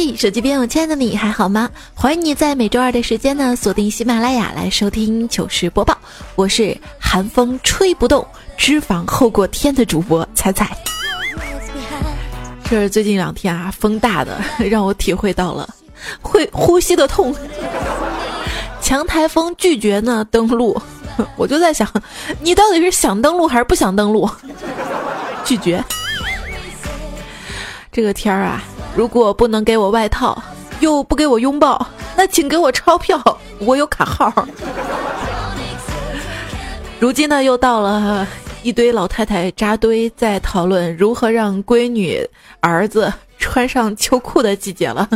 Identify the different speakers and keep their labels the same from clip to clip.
Speaker 1: 嗨，手机边我亲爱的你还好吗？欢迎你在每周二的时间呢锁定喜马拉雅来收听糗事播报。我是寒风吹不动、脂肪厚过天的主播彩彩。这是最近两天啊，风大的让我体会到了会呼吸的痛。强台风拒绝呢登陆，我就在想，你到底是想登陆还是不想登陆？拒绝。这个天儿啊。如果不能给我外套，又不给我拥抱，那请给我钞票，我有卡号。如今呢，又到了一堆老太太扎堆在讨论如何让闺女儿子穿上秋裤的季节了。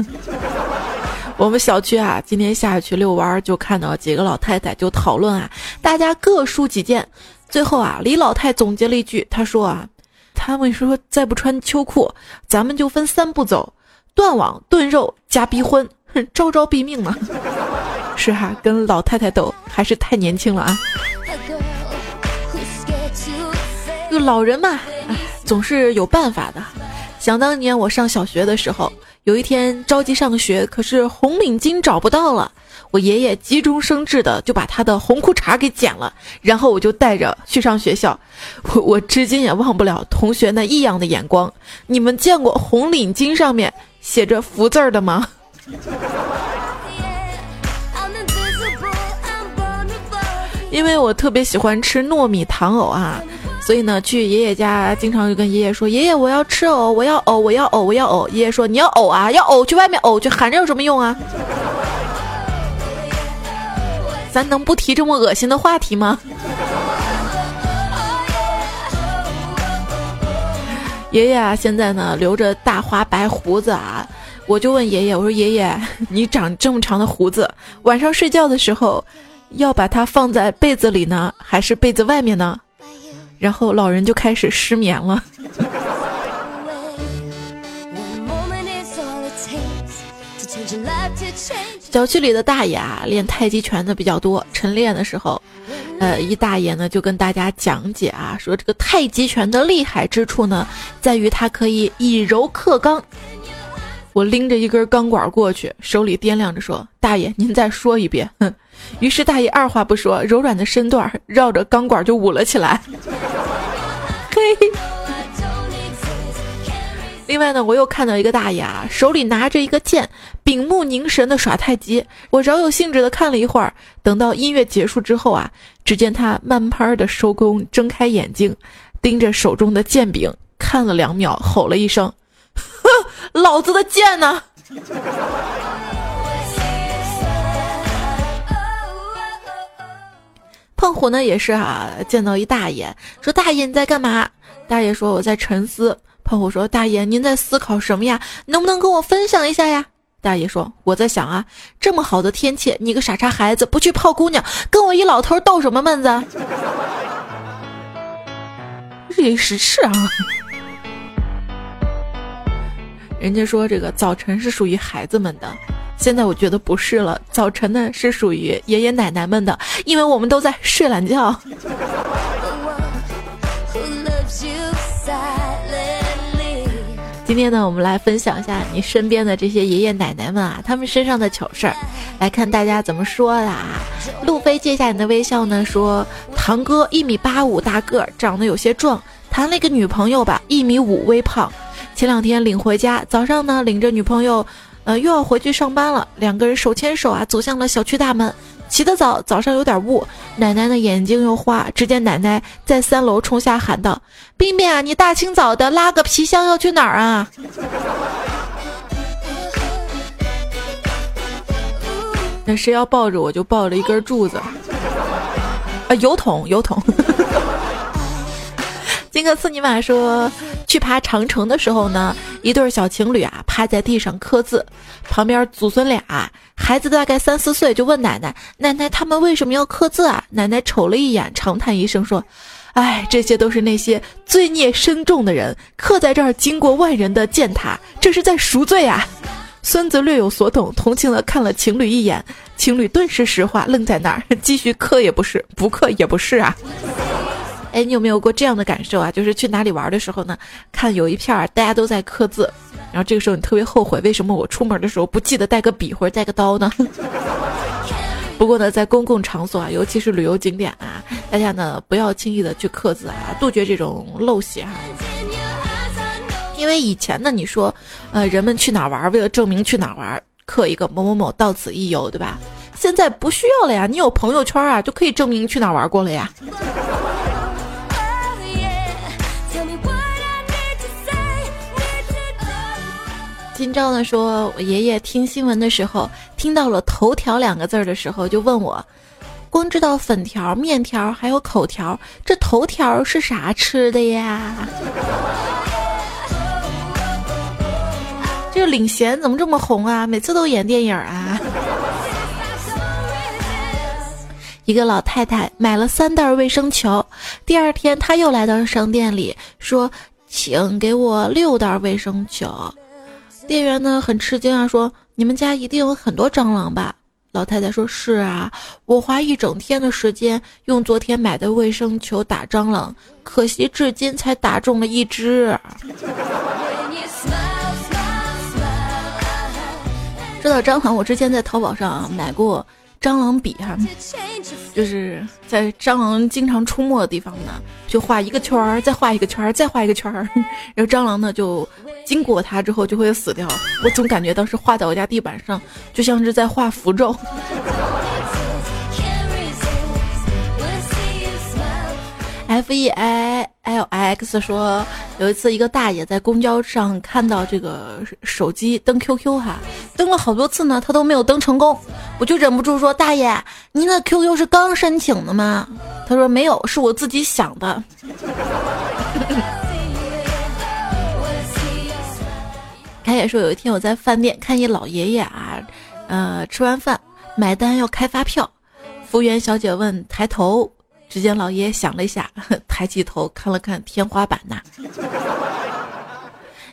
Speaker 1: 我们小区啊，今天下去遛弯，就看到几个老太太就讨论啊，大家各抒己见。最后啊，李老太总结了一句，她说啊。他们说再不穿秋裤，咱们就分三步走：断网、炖肉加逼婚，哼招招毙命呢。是哈，跟老太太斗还是太年轻了啊。就老人嘛，总是有办法的。想当年我上小学的时候，有一天着急上学，可是红领巾找不到了。我爷爷急中生智的就把他的红裤衩给剪了，然后我就带着去上学校。我我至今也忘不了同学那异样的眼光。你们见过红领巾上面写着福字儿的吗？因为我特别喜欢吃糯米糖藕啊，所以呢，去爷爷家经常就跟爷爷说：“爷爷，我要吃藕，我要藕，我要藕，我要藕。”爷爷说：“你要藕啊，要藕去外面藕去，喊着有什么用啊？”咱能不提这么恶心的话题吗？爷爷啊，现在呢留着大花白胡子啊，我就问爷爷，我说爷爷，你长这么长的胡子，晚上睡觉的时候要把它放在被子里呢，还是被子外面呢？然后老人就开始失眠了。小区里的大爷啊，练太极拳的比较多。晨练的时候，呃，一大爷呢就跟大家讲解啊，说这个太极拳的厉害之处呢，在于它可以以柔克刚。我拎着一根钢管过去，手里掂量着说：“大爷，您再说一遍。”哼。于是大爷二话不说，柔软的身段绕着钢管就舞了起来。另外呢，我又看到一个大爷啊，手里拿着一个剑，屏目凝神的耍太极。我饶有兴致的看了一会儿，等到音乐结束之后啊，只见他慢慢的收工，睁开眼睛，盯着手中的剑柄看了两秒，吼了一声：“哼，老子的剑呢？” 胖虎呢也是啊，见到一大爷，说：“大爷你在干嘛？”大爷说：“我在沉思。”胖虎说：“大爷，您在思考什么呀？能不能跟我分享一下呀？”大爷说：“我在想啊，这么好的天气，你个傻叉孩子不去泡姑娘，跟我一老头逗什么闷子？”日益时事啊！人家说这个早晨是属于孩子们的，现在我觉得不是了，早晨呢是属于爷爷奶奶们的，因为我们都在睡懒觉。今天呢，我们来分享一下你身边的这些爷爷奶奶们啊，他们身上的糗事儿，来看大家怎么说的啊。路飞借下你的微笑呢，说堂哥一米八五大个，长得有些壮，谈了一个女朋友吧，一米五微胖。前两天领回家，早上呢领着女朋友，呃又要回去上班了，两个人手牵手啊走向了小区大门。起得早，早上有点雾，奶奶的眼睛又花。只见奶奶在三楼冲下喊道：“冰冰啊，你大清早的拉个皮箱要去哪儿啊？”那谁要抱着我就抱着一根柱子，啊，油桶油桶。金克斯尼玛说，去爬长城的时候呢，一对小情侣啊趴在地上刻字，旁边祖孙俩，孩子大概三四岁，就问奶奶：“奶奶，他们为什么要刻字啊？”奶奶瞅了一眼，长叹一声说：“哎，这些都是那些罪孽深重的人刻在这儿，经过万人的践踏，这是在赎罪啊！孙子略有所懂，同情的看了情侣一眼，情侣顿时石化，愣在那儿，继续刻也不是，不刻也不是啊。哎，你有没有过这样的感受啊？就是去哪里玩的时候呢，看有一片儿大家都在刻字，然后这个时候你特别后悔，为什么我出门的时候不记得带个笔或者带个刀呢？不过呢，在公共场所啊，尤其是旅游景点啊，大家呢不要轻易的去刻字啊，杜绝这种陋习哈。因为以前呢，你说，呃，人们去哪玩，为了证明去哪玩，刻一个某某某到此一游，对吧？现在不需要了呀，你有朋友圈啊，就可以证明去哪玩过了呀。今朝呢说，我爷爷听新闻的时候，听到了“头条”两个字的时候，就问我，光知道粉条、面条还有口条，这头条是啥吃的呀？这个领衔怎么这么红啊？每次都演电影啊！一个老太太买了三袋卫生球，第二天她又来到商店里说：“请给我六袋卫生球。”店员呢很吃惊啊，说：“你们家一定有很多蟑螂吧？”老太太说：“是啊，我花一整天的时间用昨天买的卫生球打蟑螂，可惜至今才打中了一只。” 说到蟑螂，我之前在淘宝上买过蟑螂笔哈，就是在蟑螂经常出没的地方呢，就画一个圈儿，再画一个圈儿，再画一个圈儿，然后蟑螂呢就经过它之后就会死掉。我总感觉当时画在我家地板上，就像是在画符咒。F E I L X 说，有一次一个大爷在公交上看到这个手机登 QQ 哈，登了好多次呢，他都没有登成功，我就忍不住说：“大爷，您的 QQ 是刚申请的吗？”他说：“没有，是我自己想的。”开也说，有一天我在饭店看一老爷爷啊，呃，吃完饭买单要开发票，服务员小姐问抬头。只见老爷想了一下，抬起头看了看天花板呐。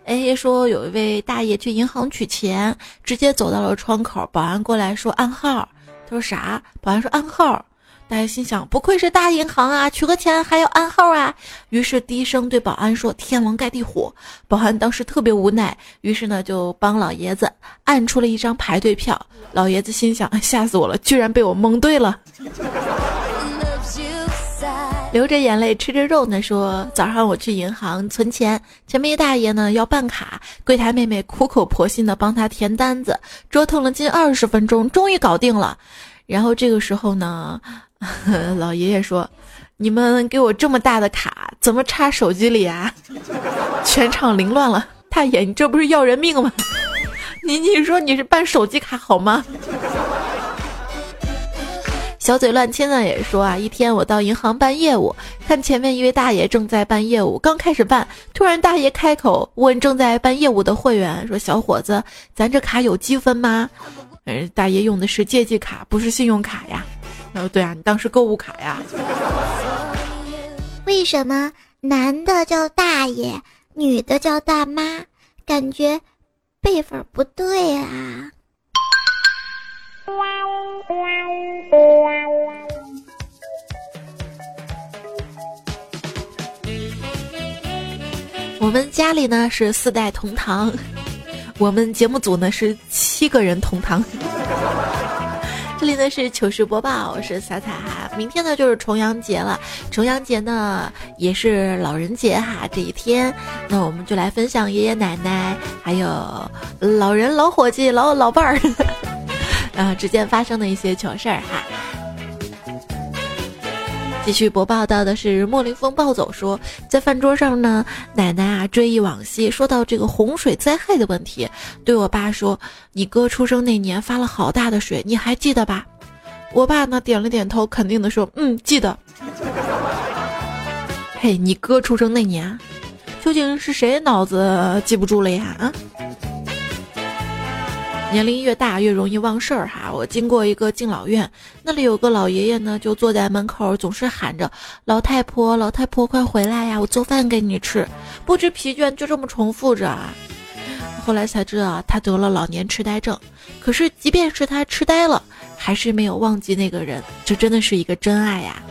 Speaker 1: 哎，说有一位大爷去银行取钱，直接走到了窗口，保安过来说暗号。他说啥？保安说暗号。大爷心想，不愧是大银行啊，取个钱还要暗号啊。于是低声对保安说：“天王盖地虎。”保安当时特别无奈，于是呢就帮老爷子按出了一张排队票。老爷子心想：吓死我了，居然被我蒙对了。流着眼泪吃着肉呢，说早上我去银行存钱，前面一大爷呢要办卡，柜台妹妹苦口婆心的帮他填单子，折腾了近二十分钟，终于搞定了。然后这个时候呢，老爷爷说：“你们给我这么大的卡，怎么插手机里啊？” 全场凌乱了。大爷，你这不是要人命吗？你你说你是办手机卡好吗？小嘴乱亲呢也说啊，一天我到银行办业务，看前面一位大爷正在办业务，刚开始办，突然大爷开口问正在办业务的会员说：“小伙子，咱这卡有积分吗？”嗯，大爷用的是借记卡，不是信用卡呀。哦，对啊，你当时购物卡呀？
Speaker 2: 为什么男的叫大爷，女的叫大妈？感觉辈分不对啊。
Speaker 1: 我们家里呢是四代同堂，我们节目组呢是七个人同堂。这里呢是糗事播报，我是彩彩哈。明天呢就是重阳节了，重阳节呢也是老人节哈。这一天，那我们就来分享爷爷奶奶还有老人、老伙计、老老伴儿。呃，之间发生的一些糗事儿哈。继续播报到的是莫林风暴走说，在饭桌上呢，奶奶啊追忆往昔，说到这个洪水灾害的问题，对我爸说：“你哥出生那年发了好大的水，你还记得吧？”我爸呢点了点头，肯定的说：“嗯，记得。” 嘿，你哥出生那年，究竟是谁脑子记不住了呀？啊？年龄越大越容易忘事儿哈。我经过一个敬老院，那里有个老爷爷呢，就坐在门口，总是喊着“老太婆，老太婆，快回来呀，我做饭给你吃”，不知疲倦，就这么重复着啊。后来才知道他得了老年痴呆症，可是即便是他痴呆了，还是没有忘记那个人，这真的是一个真爱呀。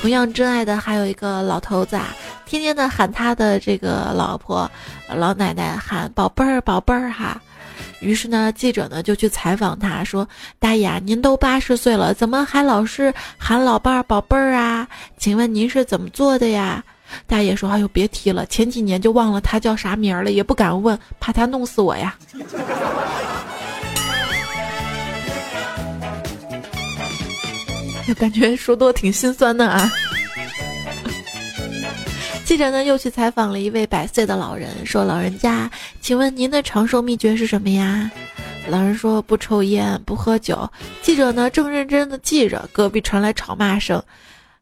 Speaker 1: 同样真爱的还有一个老头子啊。天天的喊他的这个老婆、老奶奶喊宝贝儿、宝贝儿哈，于是呢，记者呢就去采访他，说：“大爷，您都八十岁了，怎么还老是喊老伴儿、宝贝儿啊？请问您是怎么做的呀？”大爷说：“哎呦，别提了，前几年就忘了他叫啥名了，也不敢问，怕他弄死我呀。”就感觉说多挺心酸的啊。记者呢又去采访了一位百岁的老人，说：“老人家，请问您的长寿秘诀是什么呀？”老人说：“不抽烟，不喝酒。”记者呢正认真的记着，隔壁传来吵骂声：“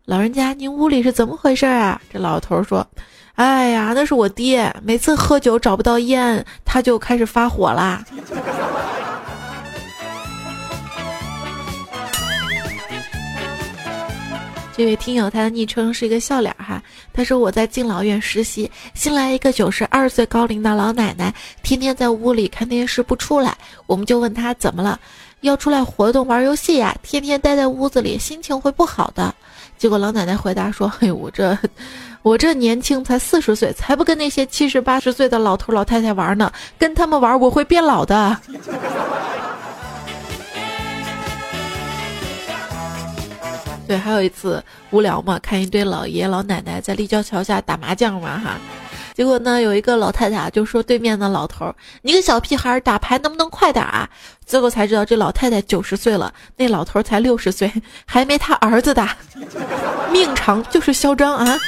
Speaker 1: 老人家，您屋里是怎么回事啊？”这老头说：“哎呀，那是我爹，每次喝酒找不到烟，他就开始发火啦。”这位听友，他的昵称是一个笑脸哈。他说我在敬老院实习，新来一个九十二岁高龄的老奶奶，天天在屋里看电视不出来。我们就问他怎么了，要出来活动玩游戏呀？天天待在屋子里，心情会不好的。结果老奶奶回答说：“嘿，我这，我这年轻才四十岁，才不跟那些七十八十岁的老头老太太玩呢，跟他们玩我会变老的。”对，还有一次无聊嘛，看一堆老爷爷老奶奶在立交桥下打麻将嘛哈，结果呢有一个老太太就说对面的老头：“你个小屁孩打牌能不能快点啊？”最后才知道这老太太九十岁了，那老头才六十岁，还没他儿子大，命长就是嚣张啊！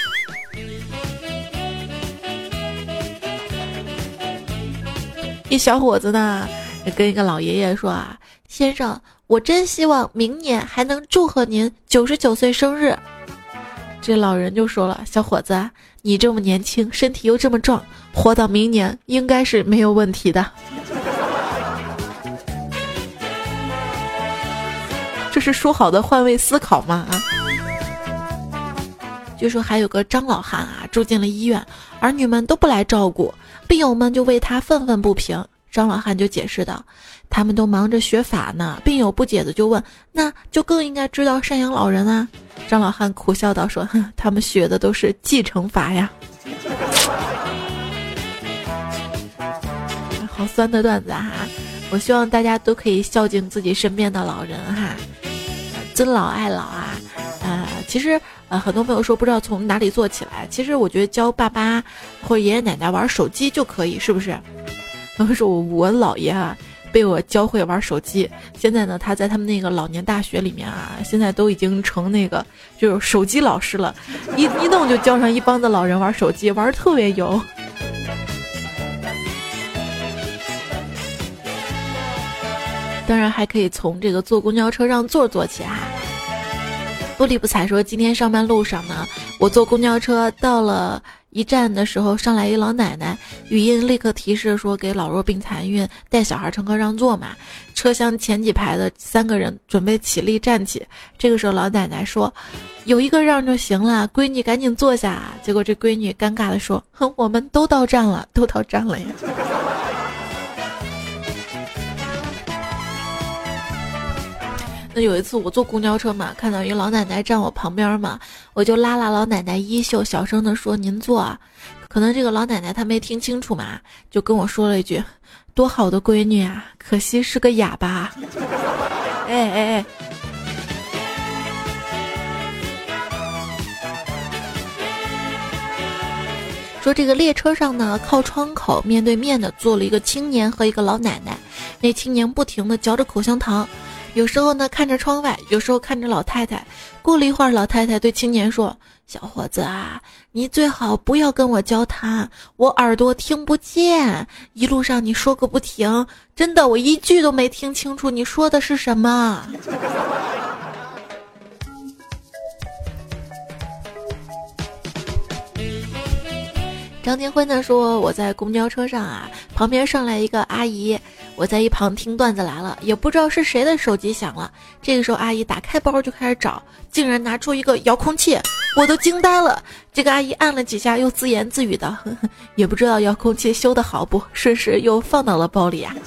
Speaker 1: 一小伙子呢跟一个老爷爷说啊，先生。我真希望明年还能祝贺您九十九岁生日。这老人就说了：“小伙子，你这么年轻，身体又这么壮，活到明年应该是没有问题的。”这是说好的换位思考吗？啊？据说还有个张老汉啊，住进了医院，儿女们都不来照顾，病友们就为他愤愤不平。张老汉就解释道。他们都忙着学法呢，病友不解的就问：“那就更应该知道赡养老人啊？”张老汉苦笑道：“说，哼，他们学的都是继承法呀。”好酸的段子哈！我希望大家都可以孝敬自己身边的老人哈，尊老爱老啊！呃，其实呃，很多朋友说不知道从哪里做起来，其实我觉得教爸爸或者爷爷奶奶玩手机就可以，是不是？他们说我我姥爷啊。被我教会玩手机，现在呢，他在他们那个老年大学里面啊，现在都已经成那个就是手机老师了，一一弄就教上一帮子老人玩手机，玩的特别油。当然还可以从这个坐公交车让座做起哈。不理不睬说，今天上班路上呢，我坐公交车到了。一站的时候，上来一老奶奶，语音立刻提示说给老弱病残孕带小孩乘客让座嘛。车厢前几排的三个人准备起立站起，这个时候老奶奶说：“有一个让就行了，闺女赶紧坐下。”结果这闺女尴尬的说：“哼，我们都到站了，都到站了呀。”那有一次我坐公交车嘛，看到一个老奶奶站我旁边嘛，我就拉拉老奶奶衣袖，小声的说：“您坐。”啊。”可能这个老奶奶她没听清楚嘛，就跟我说了一句：“多好的闺女啊，可惜是个哑巴。”哎哎哎！说这个列车上呢，靠窗口面对面的坐了一个青年和一个老奶奶，那青年不停的嚼着口香糖。有时候呢，看着窗外；有时候看着老太太。过了一会儿，老太太对青年说：“小伙子啊，你最好不要跟我交谈，我耳朵听不见。一路上你说个不停，真的，我一句都没听清楚你说的是什么。”张天辉呢说：“我在公交车上啊，旁边上来一个阿姨。”我在一旁听段子来了，也不知道是谁的手机响了。这个时候，阿姨打开包就开始找，竟然拿出一个遥控器，我都惊呆了。这个阿姨按了几下，又自言自语的，也不知道遥控器修的好不，顺势又放到了包里啊。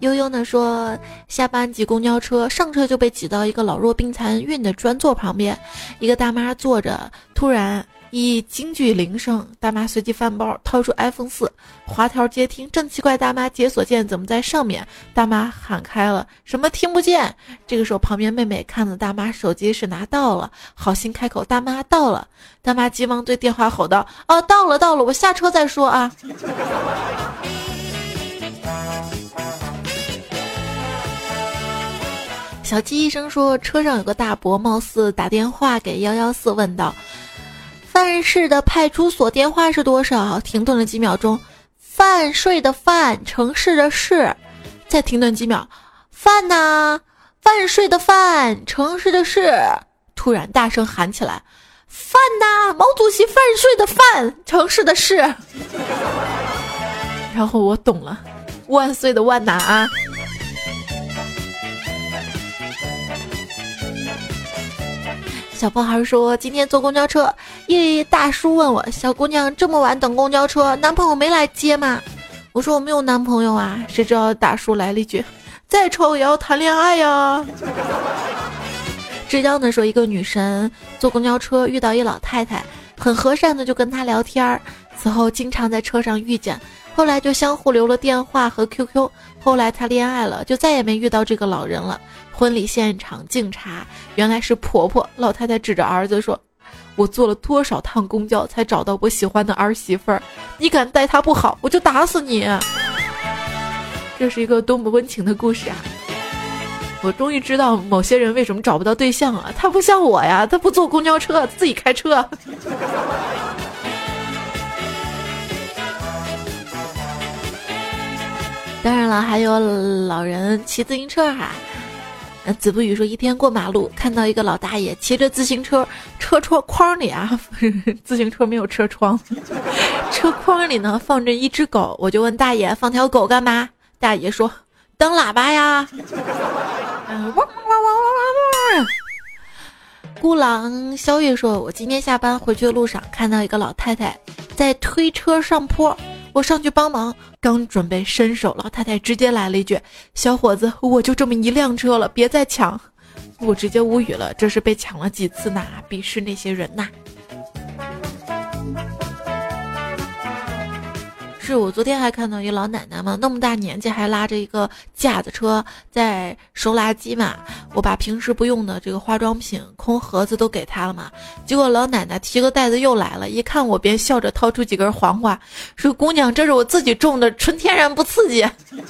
Speaker 1: 悠悠呢说，下班挤公交车，上车就被挤到一个老弱病残孕的专座旁边，一个大妈坐着，突然一京剧铃声，大妈随即翻包掏出 iPhone 四，滑条接听，正奇怪大妈解锁键怎么在上面，大妈喊开了什么听不见，这个时候旁边妹妹看到大妈手机是拿到了，好心开口，大妈到了，大妈急忙对电话吼道，哦到了到了，我下车再说啊。小鸡医生说，车上有个大伯，貌似打电话给幺幺四，问道：“范市的派出所电话是多少？”停顿了几秒钟，范税的范，城市的市，再停顿几秒，范呐，范税的范，城市的市，突然大声喊起来：“范呐，毛主席范税的范，城市的市。”然后我懂了，万岁的万呐啊！小胖孩说：“今天坐公交车，一大叔问我，小姑娘这么晚等公交车，男朋友没来接吗？”我说：“我没有男朋友啊。”谁知道大叔来了一句：“再丑也要谈恋爱呀。”浙江的说，一个女神坐公交车遇到一老太太，很和善的就跟她聊天儿，此后经常在车上遇见，后来就相互留了电话和 QQ。后来她恋爱了，就再也没遇到这个老人了。婚礼现场敬茶，原来是婆婆。老太太指着儿子说：“我坐了多少趟公交才找到我喜欢的儿媳妇儿？你敢待她不好，我就打死你！”这是一个多么温情的故事啊！我终于知道某些人为什么找不到对象了。他不像我呀，他不坐公交车，自己开车。当然了，还有老人骑自行车哈。子不语说，一天过马路，看到一个老大爷骑着自行车，车窗框里啊，自行车没有车窗，车筐里呢放着一只狗，我就问大爷放条狗干嘛？大爷说当喇叭呀。孤狼肖月说，我今天下班回去的路上看到一个老太太在推车上坡。我上去帮忙，刚准备伸手，老太太直接来了一句：“小伙子，我就这么一辆车了，别再抢。”我直接无语了，这是被抢了几次呢？鄙视那些人呐！是我昨天还看到一老奶奶嘛，那么大年纪还拉着一个架子车在收垃圾嘛。我把平时不用的这个化妆品空盒子都给她了嘛。结果老奶奶提个袋子又来了，一看我便笑着掏出几根黄瓜，说：“姑娘，这是我自己种的，纯天然不刺激。”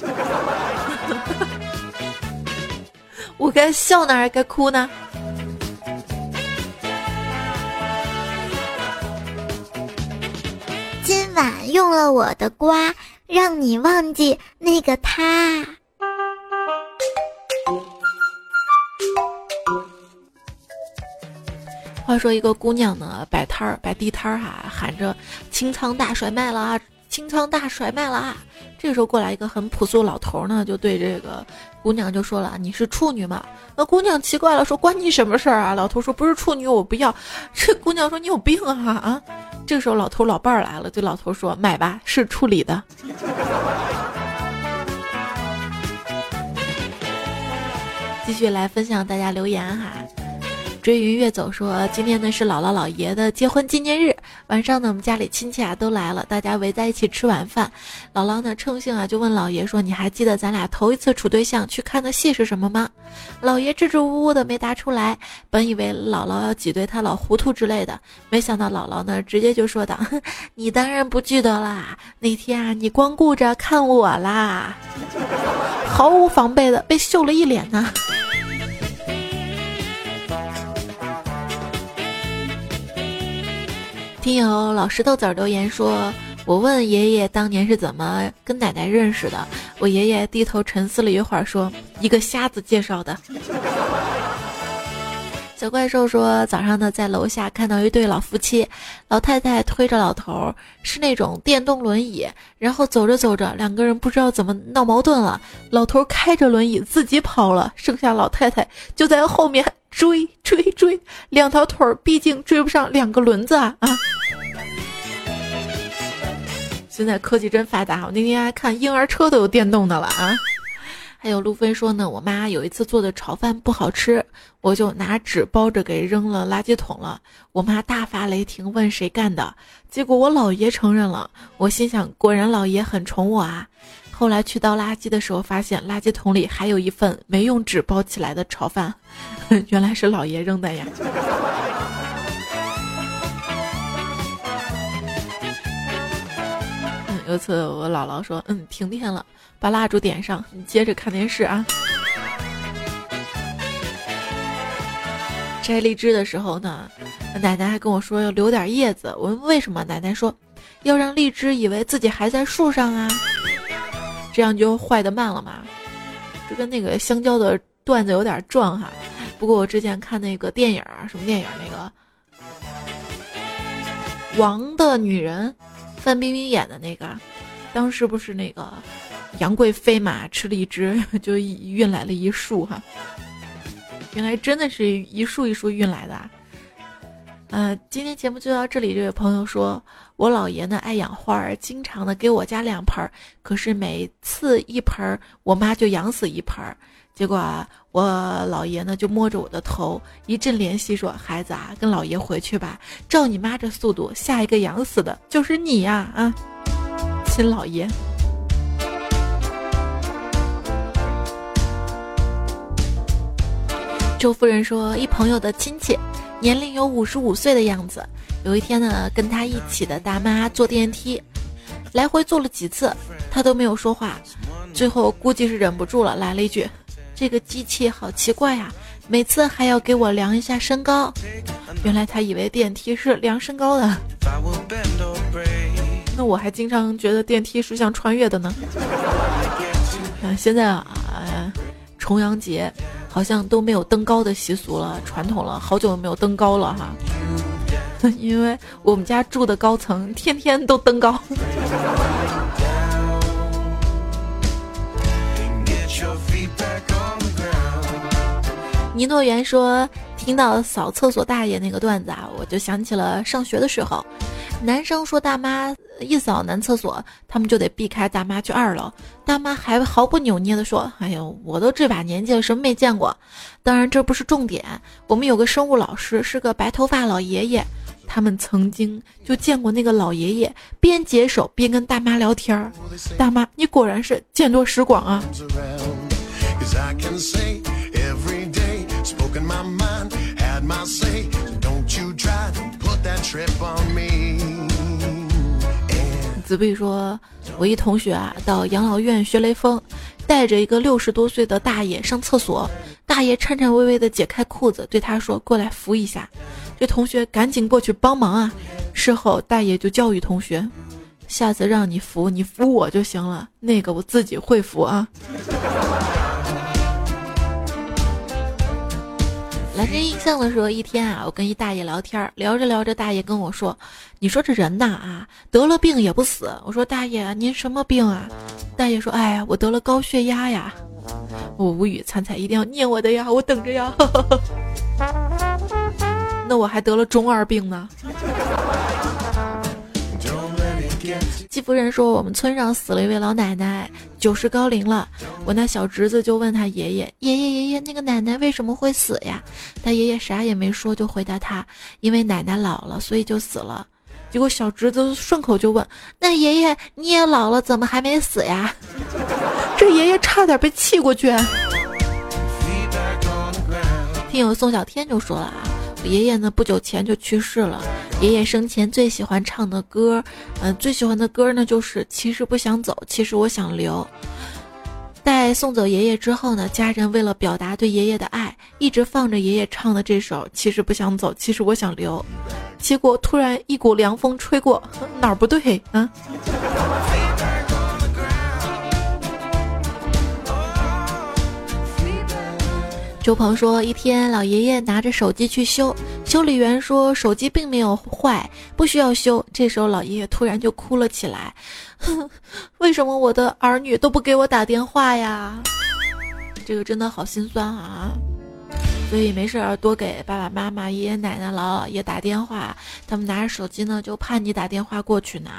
Speaker 1: 我该笑呢，还是该哭呢？
Speaker 2: 晚用了我的瓜，让你忘记那个他。
Speaker 1: 话说一个姑娘呢，摆摊儿摆地摊儿哈，喊着清仓大甩卖了啊，清仓大甩卖了啊。这个时候过来一个很朴素老头呢，就对这个姑娘就说了：“你是处女吗？”那姑娘奇怪了，说：“关你什么事儿啊？”老头说：“不是处女，我不要。”这姑娘说：“你有病啊啊！”这个时候，老头老伴儿来了，对老头说：“买吧，是处理的。”继续来分享大家留言哈。追云月走说：“今天呢是姥姥姥爷的结婚纪念日，晚上呢我们家里亲戚啊都来了，大家围在一起吃晚饭。姥姥呢趁兴啊就问姥爷说：‘你还记得咱俩头一次处对象去看的戏是什么吗？’姥爷支支吾吾的没答出来。本以为姥姥要挤兑他老糊涂之类的，没想到姥姥呢直接就说道：‘ 你当然不记得啦，那天啊你光顾着看我啦，毫无防备的被秀了一脸呢。’”听友老石头子儿留言说：“我问爷爷当年是怎么跟奶奶认识的，我爷爷低头沉思了一会儿，说一个瞎子介绍的。”小怪兽说：“早上呢，在楼下看到一对老夫妻，老太太推着老头，是那种电动轮椅。然后走着走着，两个人不知道怎么闹矛盾了，老头开着轮椅自己跑了，剩下老太太就在后面追追追。两条腿儿毕竟追不上两个轮子啊啊！现在科技真发达，我那天还看婴儿车都有电动的了啊！”还有路飞说呢，我妈有一次做的炒饭不好吃，我就拿纸包着给扔了垃圾桶了。我妈大发雷霆，问谁干的，结果我姥爷承认了。我心想，果然姥爷很宠我啊。后来去倒垃圾的时候，发现垃圾桶里还有一份没用纸包起来的炒饭，原来是姥爷扔的呀。有一次我姥姥说，嗯，停电了。把蜡烛点上，你接着看电视啊。摘荔枝的时候呢，奶奶还跟我说要留点叶子。我问为什么，奶奶说要让荔枝以为自己还在树上啊，这样就坏的慢了嘛。这跟那个香蕉的段子有点撞哈。不过我之前看那个电影啊，什么电影？那个《王的女人》，范冰冰演的那个，当时不是那个。杨贵妃嘛，吃荔枝就运来了一束哈，原来真的是一束一束运来的。呃，今天节目就到这里。这位朋友说，我姥爷呢爱养花儿，经常的给我家两盆儿，可是每次一盆儿，我妈就养死一盆儿。结果啊，我姥爷呢就摸着我的头，一阵怜惜说：“孩子啊，跟姥爷回去吧，照你妈这速度，下一个养死的就是你呀！”啊，亲姥爷。周夫人说：“一朋友的亲戚，年龄有五十五岁的样子。有一天呢，跟他一起的大妈坐电梯，来回坐了几次，他都没有说话。最后估计是忍不住了，来了一句：‘这个机器好奇怪呀，每次还要给我量一下身高。’原来他以为电梯是量身高的。那我还经常觉得电梯是像穿越的呢。嗯，现在啊，重阳节。”好像都没有登高的习俗了，传统了，好久没有登高了哈。因为我们家住的高层，天天都登高。尼诺言说。听到扫厕所大爷那个段子啊，我就想起了上学的时候，男生说大妈一扫男厕所，他们就得避开大妈去二楼，大妈还毫不扭捏的说：“哎呦，我都这把年纪了，什么没见过？”当然这不是重点，我们有个生物老师是个白头发老爷爷，他们曾经就见过那个老爷爷边解手边跟大妈聊天儿，大妈你果然是见多识广啊。子碧说：“我一同学啊，到养老院学雷锋，带着一个六十多岁的大爷上厕所，大爷颤颤巍巍的解开裤子，对他说：‘过来扶一下。’这同学赶紧过去帮忙啊。事后大爷就教育同学：‘下次让你扶，你扶我就行了，那个我自己会扶啊。’”蓝天印象的时候，一天啊，我跟一大爷聊天，聊着聊着，大爷跟我说：“你说这人呐啊，得了病也不死。”我说：“大爷，您什么病啊？”大爷说：“哎呀，我得了高血压呀。”我无语，参彩一定要念我的呀，我等着呀。那我还得了中二病呢。季夫人说：“我们村上死了一位老奶奶，九十高龄了。我那小侄子就问他爷爷：‘爷爷爷爷，那个奶奶为什么会死呀？’他爷爷啥也没说，就回答他：‘因为奶奶老了，所以就死了。’结果小侄子顺口就问：‘那爷爷你也老了，怎么还没死呀？’ 这爷爷差点被气过去。听友宋小天就说了啊。”爷爷呢？不久前就去世了。爷爷生前最喜欢唱的歌，嗯，最喜欢的歌呢，就是“其实不想走，其实我想留”。待送走爷爷之后呢，家人为了表达对爷爷的爱，一直放着爷爷唱的这首“其实不想走，其实我想留”。结果突然一股凉风吹过，哪儿不对啊？周鹏说，一天老爷爷拿着手机去修，修理员说手机并没有坏，不需要修。这时候老爷爷突然就哭了起来，为什么我的儿女都不给我打电话呀？这个真的好心酸啊！所以没事儿多给爸爸妈妈、爷爷奶奶、姥姥姥爷打电话，他们拿着手机呢，就盼你打电话过去呢。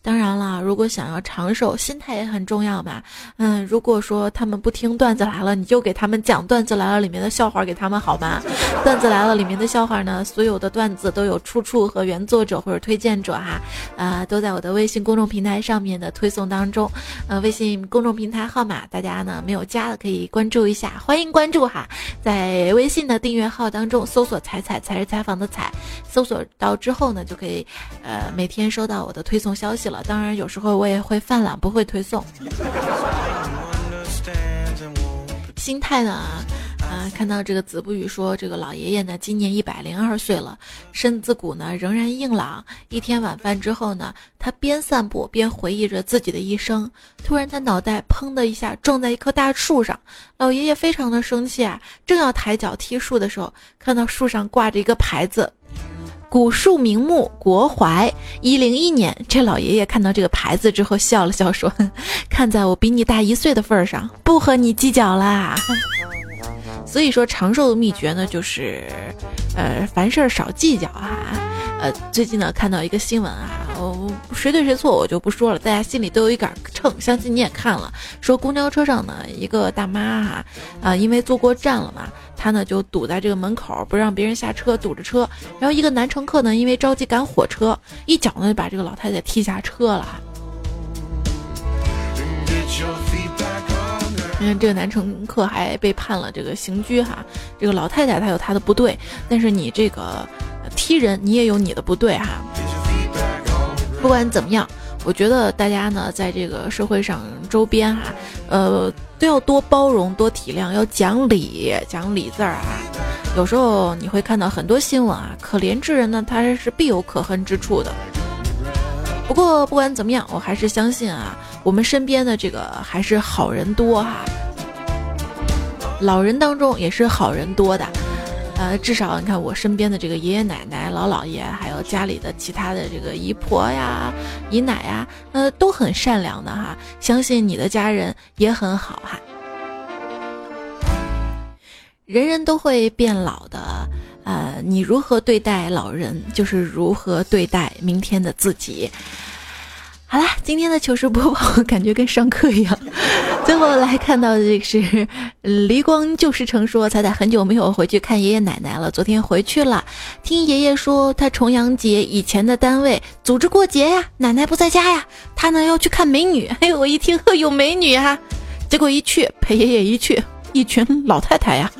Speaker 1: 当然了，如果想要长寿，心态也很重要嘛。嗯，如果说他们不听段子来了，你就给他们讲段子来了里面的笑话给他们好吗？段子来了里面的笑话呢，所有的段子都有出处和原作者或者推荐者哈，啊，都在我的微信公众平台上面的推送当中。呃，微信公众平台号码大家呢没有加的可以关注一下，欢迎关注哈，在微信的订阅号当中搜索“彩彩才是采访的彩”，搜索到之后呢就可以，呃，每天收到我的推送消息了。当然，有时候我也会犯懒，不会推送。心态呢？啊，看到这个子不语说，这个老爷爷呢，今年一百零二岁了，身子骨呢仍然硬朗。一天晚饭之后呢，他边散步边回忆着自己的一生。突然，他脑袋砰的一下撞在一棵大树上。老爷爷非常的生气啊，正要抬脚踢树的时候，看到树上挂着一个牌子。古树名木，国怀一零一年。这老爷爷看到这个牌子之后笑了笑，说：“ 看在我比你大一岁的份上，不和你计较啦。”所以说，长寿的秘诀呢，就是，呃，凡事少计较哈。呃，最近呢，看到一个新闻啊，我谁对谁错我就不说了，大家心里都有一杆秤，相信你也看了。说公交车上呢，一个大妈哈，啊，因为坐过站了嘛。她呢就堵在这个门口，不让别人下车，堵着车。然后一个男乘客呢，因为着急赶火车，一脚呢就把这个老太太踢下车了。因为这个男乘客还被判了这个刑拘哈。这个老太太她有她的不对，但是你这个踢人，你也有你的不对哈。不管怎么样。我觉得大家呢，在这个社会上周边哈，呃，都要多包容、多体谅，要讲理、讲理字儿啊。有时候你会看到很多新闻啊，可怜之人呢，他是必有可恨之处的。不过不管怎么样，我还是相信啊，我们身边的这个还是好人多哈，老人当中也是好人多的。呃，至少你看我身边的这个爷爷奶奶、老姥爷，还有家里的其他的这个姨婆呀、姨奶呀，呃，都很善良的哈。相信你的家人也很好哈。人人都会变老的，呃，你如何对待老人，就是如何对待明天的自己。好啦，今天的糗事播报感觉跟上课一样。最后来看到的是离光旧时成说，彩彩很久没有回去看爷爷奶奶了。昨天回去了，听爷爷说他重阳节以前的单位组织过节呀，奶奶不在家呀，他呢要去看美女。哎，我一听呵有美女啊，结果一去陪爷爷一去，一群老太太呀。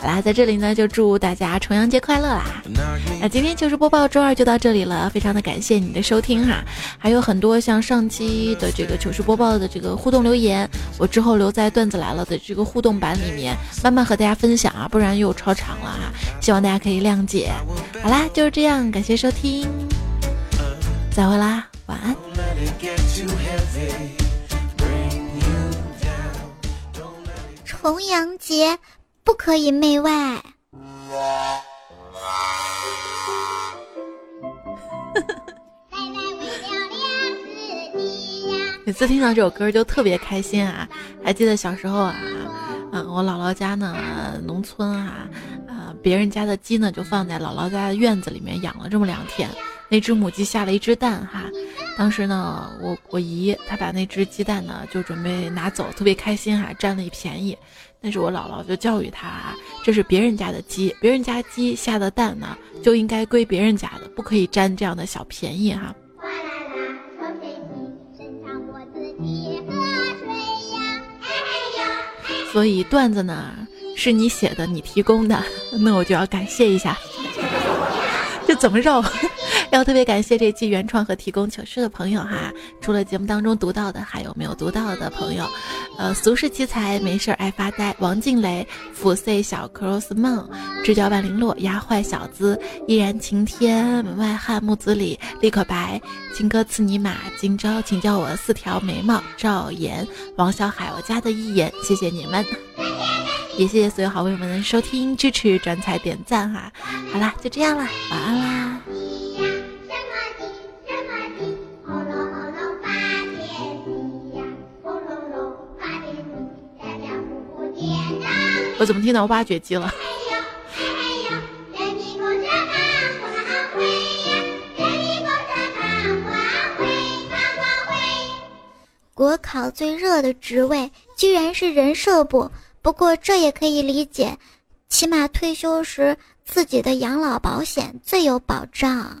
Speaker 1: 好啦，在这里呢，就祝大家重阳节快乐啦！那今天糗事播报周二就到这里了，非常的感谢你的收听哈，还有很多像上期的这个糗事播报的这个互动留言，我之后留在段子来了的这个互动版里面，慢慢和大家分享啊，不然又超长了哈，希望大家可以谅解。好啦，就是这样，感谢收听，再会啦，晚安。
Speaker 2: 重阳节。不可以媚外。
Speaker 1: 每次听到这首歌就特别开心啊！还记得小时候啊，嗯，我姥姥家呢，农村啊，啊，别人家的鸡呢就放在姥姥家的院子里面养了这么两天，那只母鸡下了一只蛋哈。当时呢，我我姨她把那只鸡蛋呢就准备拿走，特别开心哈，占了一便宜。但是我姥姥就教育她、啊，这是别人家的鸡，别人家鸡下的蛋呢，就应该归别人家的，不可以占这样的小便宜哈。所以段子呢是你写的，你提供的，那我就要感谢一下。这怎么绕？要特别感谢这期原创和提供糗事的朋友哈，除了节目当中读到的，还有没有读到的朋友？呃，俗世奇才没事爱发呆，王静蕾、抚 C 小 cross 梦、直角半零落、压坏小子、依然晴天、门外汉、木子李、立可白、金哥刺尼玛、今朝请叫我四条眉毛、赵岩、王小海、我家的一眼，谢谢你们。也谢谢所有好朋友们的收听、支持、转采、点赞哈！好啦，就这样啦，晚安啦！我怎么听到挖掘机了？
Speaker 2: 国考最热的职位居然是人社部。不过这也可以理解，起码退休时自己的养老保险最有保障。